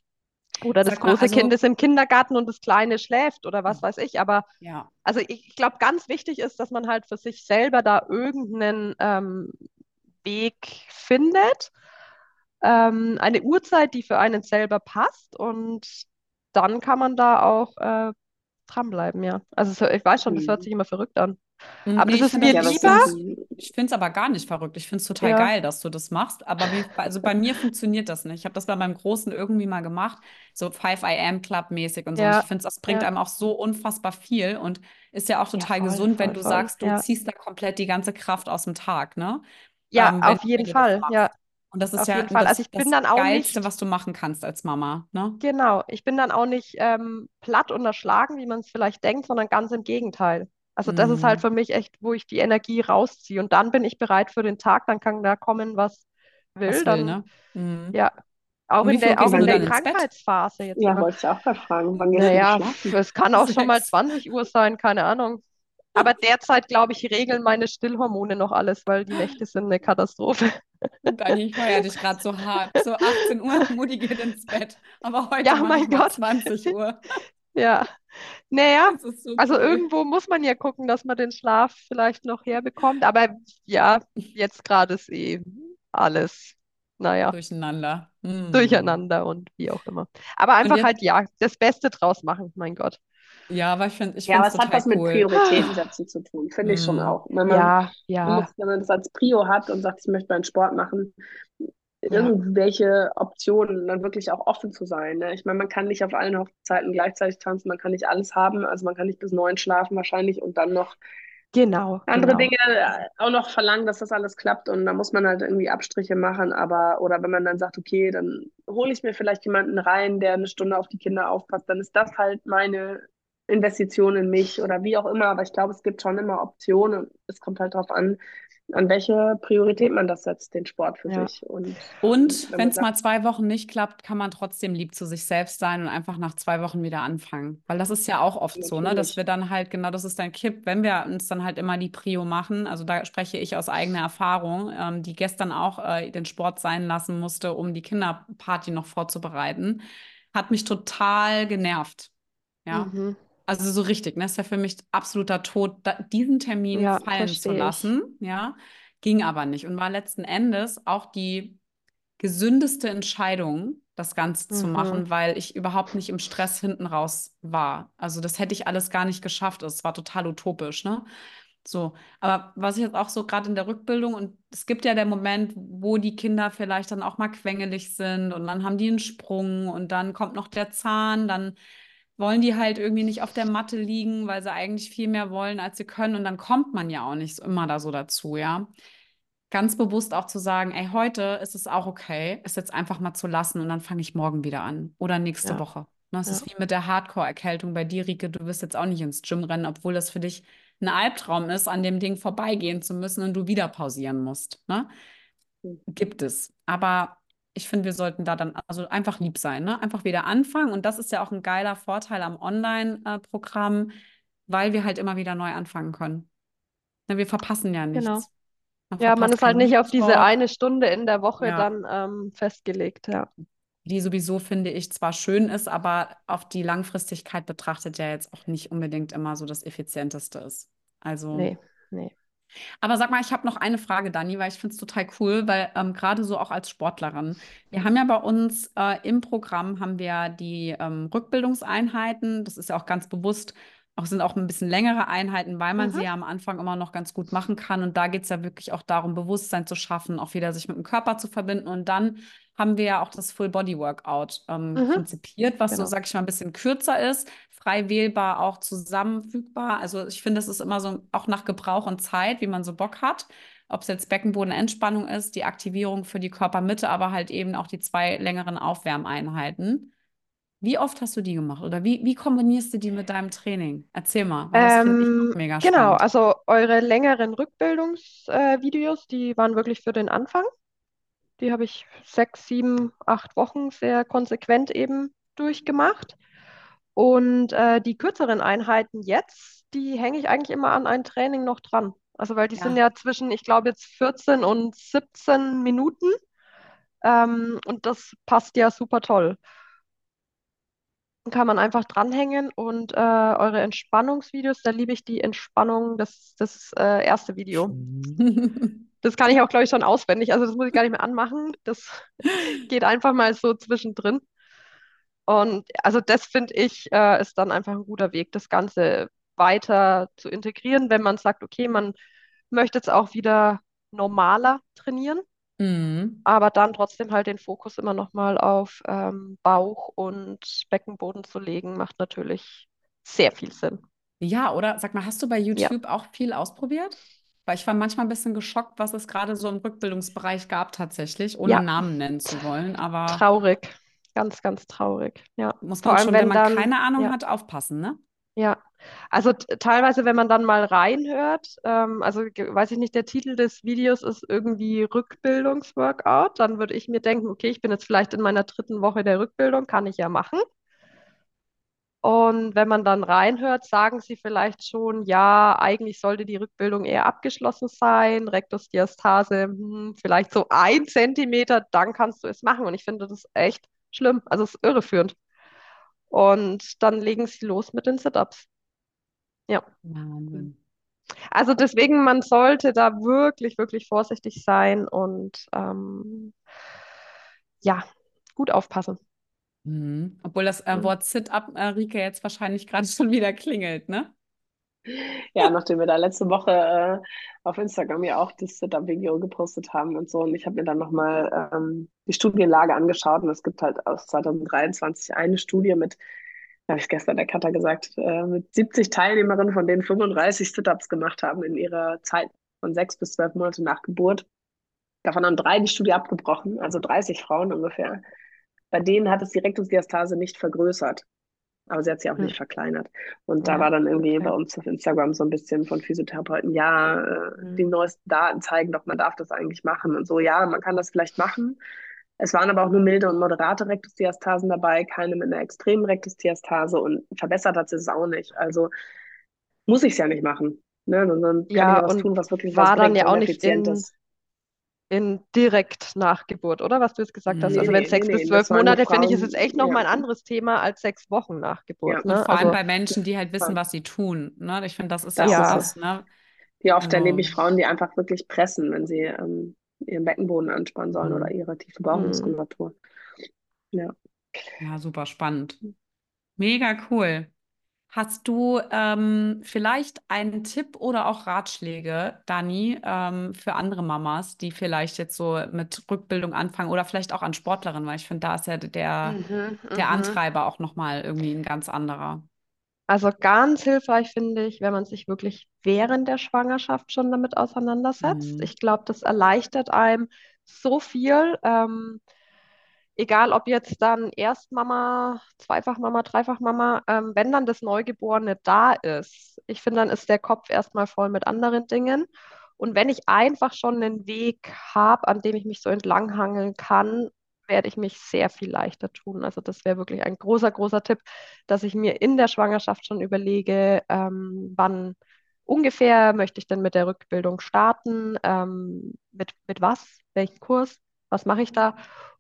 Oder das Sag mal, große Kind also, ist im Kindergarten und das kleine schläft oder was weiß ich. Aber ja. also ich, ich glaube, ganz wichtig ist, dass man halt für sich selber da irgendeinen ähm, Weg findet, ähm, eine Uhrzeit, die für einen selber passt und dann kann man da auch äh, dranbleiben, ja. Also es, ich weiß schon, das hört Mhm. sich immer verrückt an. Mm, Aber Nee, das ich ist mir das, Ja, ich lieber. finde es aber gar nicht verrückt. Ich finde es total Ja, geil, dass du das machst. Aber wie, also bei mir funktioniert das nicht. Ich habe das bei meinem Großen irgendwie mal gemacht, so 5 AM Club mäßig und so. Und ich ja, finde, das bringt ja. einem auch so unfassbar viel und ist ja auch Ja, total voll, gesund, wenn voll, du voll. sagst, du Ja. ziehst da komplett die ganze Kraft aus dem Tag, ne? Ja, Ähm, wenn, auf jeden wenn Fall. Ja, Und das ist auf ja jeden Fall. Also das, ich bin das dann auch Geilste, nicht, was du machen kannst als Mama, ne? genau, ich bin dann auch nicht ähm, platt und erschlagen, wie man es vielleicht denkt, sondern ganz im Gegenteil. Also das ist halt Mm, für mich echt, wo ich die Energie rausziehe. Und dann bin ich bereit für den Tag, dann kann da kommen, was will. was will, Dann, ne? Mm. ja, auch in der, auch in der? Krankheitsphase jetzt ja, wollte ich auch gerade fragen, wann Naja, es kann auch schon mal Sechs. 20 Uhr sein, keine Ahnung. Aber derzeit, glaube ich, regeln meine Stillhormone noch alles, weil die Nächte sind eine Katastrophe. Dani, ich feiere dich gerade so hart. So 18 Uhr, Mutti geht ins Bett. Aber heute Ja, mein Gott. 20 Uhr. Ja. Naja, so also cool. irgendwo muss man ja gucken, dass man den Schlaf vielleicht noch herbekommt. Aber ja, jetzt gerade ist eh alles, naja, Durcheinander. Mm. durcheinander und wie auch immer. Aber einfach halt, ja, das Beste draus machen, mein Gott. Ja, aber ich finde, ich Ja, aber es es hat was mit cool. Prioritäten setzen zu tun, finde ich schon Mm. auch. Wenn man, Ja, ja, muss, wenn man das als Prio hat und sagt, ich möchte meinen Sport machen, ja, irgendwelche Optionen dann wirklich auch offen zu sein. Ne? Ich meine, man kann nicht auf allen Hochzeiten gleichzeitig tanzen, man kann nicht alles haben, also man kann nicht bis neun schlafen wahrscheinlich und dann noch genau, andere genau. Dinge äh, auch noch verlangen, dass das alles klappt und da muss man halt irgendwie Abstriche machen, aber oder wenn man dann sagt, okay, dann hole ich mir vielleicht jemanden rein, der eine Stunde auf die Kinder aufpasst, dann ist das halt meine Investition in mich oder wie auch immer, aber ich glaube, es gibt schon immer Optionen es kommt halt darauf an, an welche Priorität man das setzt, den Sport für Ja. sich und Und wenn es mal zwei Wochen nicht klappt, kann man trotzdem lieb zu sich selbst sein und einfach nach zwei Wochen wieder anfangen. Weil das ist ja auch oft so, ne? Dass natürlich, wir dann halt, genau das ist dein Kipp, wenn wir uns dann halt immer die Prio machen. Also da spreche ich aus eigener Erfahrung, ähm, die gestern auch äh, den Sport sein lassen musste, um die Kinderparty noch vorzubereiten, hat mich total genervt. Ja. Mhm. Also so richtig, ne? Das ist ja für mich absoluter Tod, da, diesen Termin Ja, fallen zu verstehe ich. lassen, ja, ging aber nicht und war letzten Endes auch die gesündeste Entscheidung, das Ganze zu Mhm. machen, weil ich überhaupt nicht im Stress hinten raus war. Also das hätte ich alles gar nicht geschafft. Es war total utopisch, ne? So, aber was ich jetzt auch so gerade in der Rückbildung und es gibt ja der Moment, wo die Kinder vielleicht dann auch mal quengelig sind und dann haben die einen Sprung und dann kommt noch der Zahn, dann wollen die halt irgendwie nicht auf der Matte liegen, weil sie eigentlich viel mehr wollen, als sie können und dann kommt man ja auch nicht immer da so dazu, ja. Ganz bewusst auch zu sagen, ey, heute ist es auch okay, es jetzt einfach mal zu lassen und dann fange ich morgen wieder an oder nächste Ja, Woche. Ne, es ja. ist wie mit der Hardcore-Erkältung bei dir, Rike. Du wirst jetzt auch nicht ins Gym rennen, obwohl das für dich ein Albtraum ist, an dem Ding vorbeigehen zu müssen und du wieder pausieren musst. Ne? Gibt es. Aber ich finde, wir sollten da dann also einfach lieb sein, ne? Einfach wieder anfangen. Und das ist ja auch ein geiler Vorteil am Online-Programm, weil wir halt immer wieder neu anfangen können. Ne, wir verpassen ja Genau. nichts. Man Ja, man ist halt nicht auf diese Sport. eine Stunde in der Woche Ja. dann ähm, festgelegt, ja. die sowieso, finde ich, zwar schön ist, aber auf die Langfristigkeit betrachtet ja jetzt auch nicht unbedingt immer so das Effizienteste ist. Also, Nee, nee. Aber sag mal, ich habe noch eine Frage, Dani, weil ich finde es total cool, weil ähm, gerade so auch als Sportlerin, wir haben ja bei uns äh, im Programm haben wir die ähm, Rückbildungseinheiten, das ist ja auch ganz bewusst, auch sind auch ein bisschen längere Einheiten, weil man Mhm. sie ja am Anfang immer noch ganz gut machen kann. Und da geht es ja wirklich auch darum, Bewusstsein zu schaffen, auch wieder sich mit dem Körper zu verbinden. Und dann haben wir ja auch das Full-Body-Workout ähm, Mhm. konzipiert, was so, Genau. sag ich mal, ein bisschen kürzer ist, frei wählbar, auch zusammenfügbar. Also ich finde, es ist immer so auch nach Gebrauch und Zeit, wie man so Bock hat. Ob es jetzt Beckenbodenentspannung ist, die Aktivierung für die Körpermitte, aber halt eben auch die zwei längeren Aufwärmeinheiten. Wie oft hast du die gemacht oder wie, wie kombinierst du die mit deinem Training? Erzähl mal, weil das finde ich Ähm, auch mega genau, spannend. also eure längeren Rückbildungsvideos, äh, die waren wirklich für den Anfang. Die habe ich sechs, sieben, acht Wochen sehr konsequent eben durchgemacht. Und äh, die kürzeren Einheiten jetzt, die hänge ich eigentlich immer an ein Training noch dran. Also weil die sind Ja. ja zwischen, ich glaube jetzt 14 und 17 Minuten. Ähm, und das passt ja super toll. Kann man einfach dranhängen und äh, eure Entspannungsvideos, da liebe ich die Entspannung, das, das äh, erste Video. Das kann ich auch, glaube ich, schon auswendig. Also das muss ich gar nicht mehr anmachen. Das geht einfach mal so zwischendrin. Und also das finde ich, äh, ist dann einfach ein guter Weg, das Ganze weiter zu integrieren, wenn man sagt, okay, man möchte jetzt auch wieder normaler trainieren, Mhm. aber dann trotzdem halt den Fokus immer nochmal auf ähm, Bauch und Beckenboden zu legen, macht natürlich sehr viel Sinn. Ja, oder sag mal, hast du bei Ja. YouTube auch viel ausprobiert? Weil ich war manchmal ein bisschen geschockt, was es gerade so im Rückbildungsbereich gab tatsächlich, ohne Ja. Namen nennen zu wollen. Aber Traurig, ganz, ganz traurig. Ja, muss vor man allem schon, wenn wenn man dann, keine Ahnung ja. hat, aufpassen, ne? Ja, also teilweise, wenn man dann mal reinhört, ähm, also weiß ich nicht, der Titel des Videos ist irgendwie Rückbildungsworkout, dann würde ich mir denken, okay, ich bin jetzt vielleicht in meiner dritten Woche der Rückbildung, kann ich ja machen. Und wenn man dann reinhört, sagen sie vielleicht schon, ja, eigentlich sollte die Rückbildung eher abgeschlossen sein, Rektusdiastase, hm, vielleicht so ein Zentimeter, dann kannst du es machen. Und ich finde das echt schlimm, also es ist irreführend. Und dann legen sie los mit den Sit-Ups. Ja. Wahnsinn. Also deswegen, man sollte da wirklich, wirklich vorsichtig sein und ähm, ja, gut aufpassen. Mhm. Obwohl das äh. Wort Sit-up, äh, Rike, jetzt wahrscheinlich gerade schon wieder klingelt, ne? Ja, nachdem wir da letzte Woche äh, auf Instagram ja auch das Sit-Up-Video gepostet haben und so. Und ich habe mir dann nochmal ähm, die Studienlage angeschaut. Und es gibt halt aus 2023 eine Studie mit, habe ich gestern der Katha gesagt, äh, mit 70 Teilnehmerinnen, von denen 35 Sit-Ups gemacht haben in ihrer Zeit von sechs bis zwölf Monate nach Geburt. Davon haben drei die Studie abgebrochen, also 30 Frauen ungefähr. Bei denen hat es die Rektusdiastase nicht vergrößert. Aber sie hat sie auch Hm. nicht verkleinert. Und da Ja, war dann irgendwie okay. bei uns auf Instagram so ein bisschen von Physiotherapeuten, ja, äh, die Hm. neuesten Daten zeigen doch, man darf das eigentlich machen. Und so, ja, man kann das vielleicht machen. Es waren aber auch nur milde und moderate Rektusdiastasen dabei, keine mit einer extremen Rektusdiastase und verbessert hat sie es auch nicht. Also muss ich es ja nicht machen. Ne? Sondern kann ich Ja, was tun, was wirklich was war dann bringt ja auch nicht effizient in, ist. In direkt nach Geburt, oder? Was du jetzt gesagt hast. Nee, Also Nee, wenn nee, sechs nee, bis zwölf Monate, finde ich, ist jetzt echt nochmal ja, ein anderes Thema als sechs Wochen nach Geburt, ja, Und ne? vor allem Also bei Menschen, die halt wissen, was sie tun, ne? Ich finde, das ist ja Das ja, das, es. ne? Wie oft erlebe Also, ich Frauen, die einfach wirklich pressen, wenn sie ähm, ihren Beckenboden anspannen sollen oder mhm. ihre tiefe hm, Bauchmuskulatur. Ja. Ja, super spannend. Mega cool. Hast du ähm, vielleicht einen Tipp oder auch Ratschläge, Dani, ähm, für andere Mamas, die vielleicht jetzt so mit Rückbildung anfangen oder vielleicht auch an Sportlerinnen, weil ich finde, da ist ja der, mhm, der mhm. Antreiber auch nochmal irgendwie ein ganz anderer. Also ganz hilfreich finde ich, wenn man sich wirklich während der Schwangerschaft schon damit auseinandersetzt. Mhm. Ich glaube, das erleichtert einem so viel. Ähm, egal ob jetzt dann Erstmama, Zweifachmama, Dreifachmama, ähm, wenn dann das Neugeborene da ist, ich finde, dann ist der Kopf erstmal voll mit anderen Dingen. Und wenn ich einfach schon einen Weg habe, an dem ich mich so entlanghangeln kann, werde ich mich sehr viel leichter tun. Also das wäre wirklich ein großer, großer Tipp, dass ich mir in der Schwangerschaft schon überlege, ähm, wann ungefähr möchte ich denn mit der Rückbildung starten, ähm, mit, mit was, welchen Kurs, was mache ich da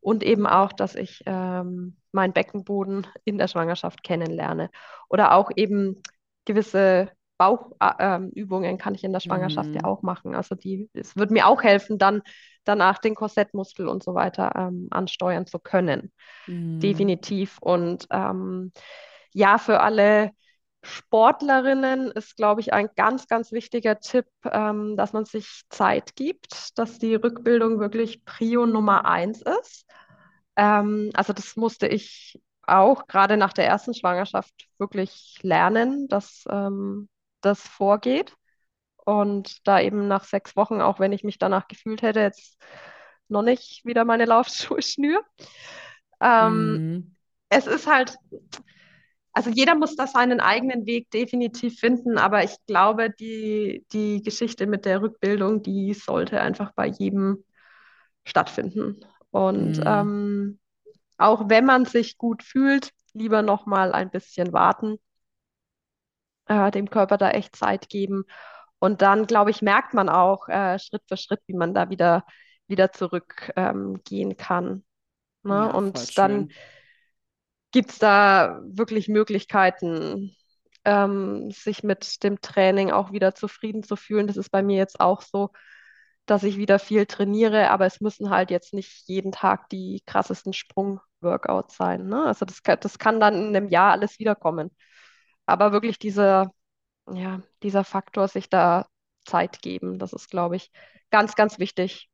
und eben auch, dass ich ähm, meinen Beckenboden in der Schwangerschaft kennenlerne oder auch eben gewisse Bauchübungen kann ich in der Schwangerschaft ja Mhm. auch machen. Also die, es wird mir auch helfen, dann danach den Korsettmuskel und so weiter ähm, ansteuern zu können. Mhm. Definitiv. Und ähm, ja, für alle Sportlerinnen ist, glaube ich, ein ganz, ganz wichtiger Tipp, ähm, dass man sich Zeit gibt, dass die Rückbildung wirklich Prio Nummer eins ist. Ähm, also das musste ich auch gerade nach der ersten Schwangerschaft wirklich lernen, dass ähm, das vorgeht. Und da eben nach sechs Wochen, auch wenn ich mich danach gefühlt hätte, jetzt noch nicht wieder meine Laufschuhe schnür. Ähm, Mhm. es ist halt, also jeder muss da seinen eigenen Weg definitiv finden, aber ich glaube, die, die Geschichte mit der Rückbildung, die sollte einfach bei jedem stattfinden. Und Mhm. ähm, auch wenn man sich gut fühlt, lieber noch mal ein bisschen warten, äh, dem Körper da echt Zeit geben. Und dann, glaube ich, merkt man auch äh, Schritt für Schritt, wie man da wieder, wieder zurückgehen ähm, kann. Ne? Ja, Und dann schön. Gibt es da wirklich Möglichkeiten, ähm, sich mit dem Training auch wieder zufrieden zu fühlen. Das ist bei mir jetzt auch so, dass ich wieder viel trainiere, aber es müssen halt jetzt nicht jeden Tag die krassesten Sprung-Workouts sein. Ne? Also das, kann- das kann dann in einem Jahr alles wiederkommen. Aber wirklich dieser ja, dieser Faktor, sich da Zeit geben, das ist, glaube ich, ganz, ganz wichtig.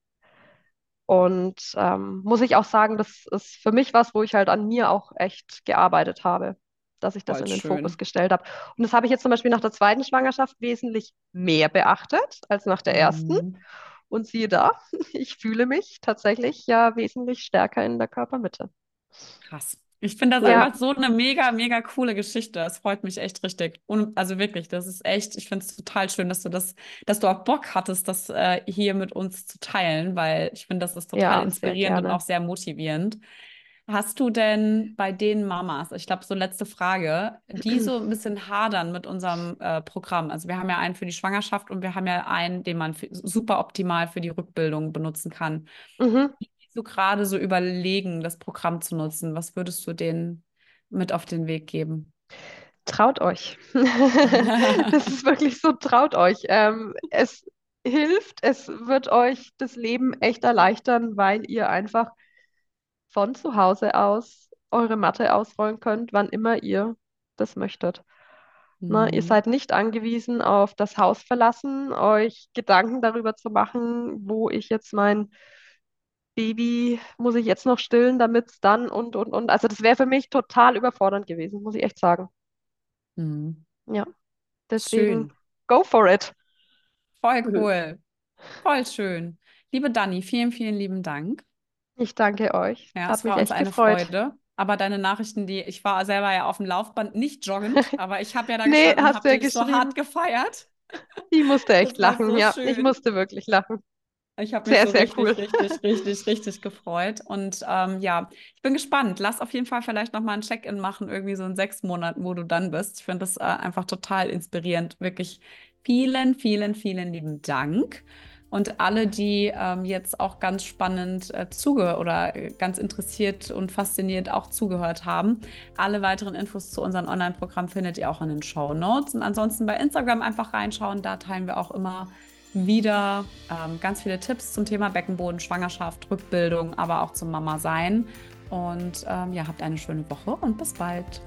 Und ähm, muss ich auch sagen, das ist für mich was, wo ich halt an mir auch echt gearbeitet habe, dass ich das Voll in den schön. Fokus gestellt habe. Und das habe ich jetzt zum Beispiel nach der zweiten Schwangerschaft wesentlich mehr beachtet als nach der ersten. Mhm. Und siehe da, ich fühle mich tatsächlich ja wesentlich stärker in der Körpermitte. Krass. Ich finde das Ja. einfach so eine mega, mega coole Geschichte. Das freut mich echt richtig. Und also wirklich, das ist echt, ich finde es total schön, dass du das, dass du auch Bock hattest, das äh, hier mit uns zu teilen, weil ich finde, das ist total Ja, inspirierend und auch sehr motivierend. Hast du denn bei den Mamas, ich glaube, so letzte Frage, die so ein bisschen hadern mit unserem äh, Programm? Also wir haben ja einen für die Schwangerschaft und wir haben ja einen, den man für, super optimal für die Rückbildung benutzen kann. Mhm. Die so gerade so überlegen, das Programm zu nutzen, was würdest du denen mit auf den Weg geben? Traut euch. Das ist wirklich so, traut euch. Ähm, es hilft, es wird euch das Leben echt erleichtern, weil ihr einfach von zu Hause aus eure Matte ausrollen könnt, wann immer ihr das möchtet. Ne, ihr Mhm. seid nicht angewiesen auf das Haus verlassen, euch Gedanken darüber zu machen, wo ich jetzt mein Baby, muss ich jetzt noch stillen, damit es dann und, und, und. Also das wäre für mich total überfordernd gewesen, muss ich echt sagen. Mhm. Ja, deswegen Schön. go for it. Voll Mhm. cool. Voll schön. Liebe Dani, vielen, vielen lieben Dank. Ich danke euch. Ja, Hat es war uns echt eine gefreut. Freude. Aber deine Nachrichten, die ich war selber ja auf dem Laufband, nicht joggend, aber ich habe ja da Nee, gestanden hast habe du ja dich so hart gefeiert. Ich musste echt lachen. so Ja, ich schön. musste wirklich lachen. Ich habe mich Sehr, so sehr richtig, cool. richtig, richtig, richtig gefreut. Und ähm, ja, ich bin gespannt. Lass auf jeden Fall vielleicht nochmal ein Check-in machen, irgendwie so in sechs Monaten, wo du dann bist. Ich finde das äh, einfach total inspirierend. Wirklich vielen, vielen, vielen lieben Dank. Und alle, die ähm, jetzt auch ganz spannend äh, zuge oder äh, ganz interessiert und fasziniert auch zugehört haben, alle weiteren Infos zu unserem Online-Programm findet ihr auch in den Show Notes. Und ansonsten bei Instagram einfach reinschauen. Da teilen wir auch immer wieder ähm, ganz viele Tipps zum Thema Beckenboden, Schwangerschaft, Rückbildung, aber auch zum Mama sein. Und ähm, ja, habt eine schöne Woche und bis bald.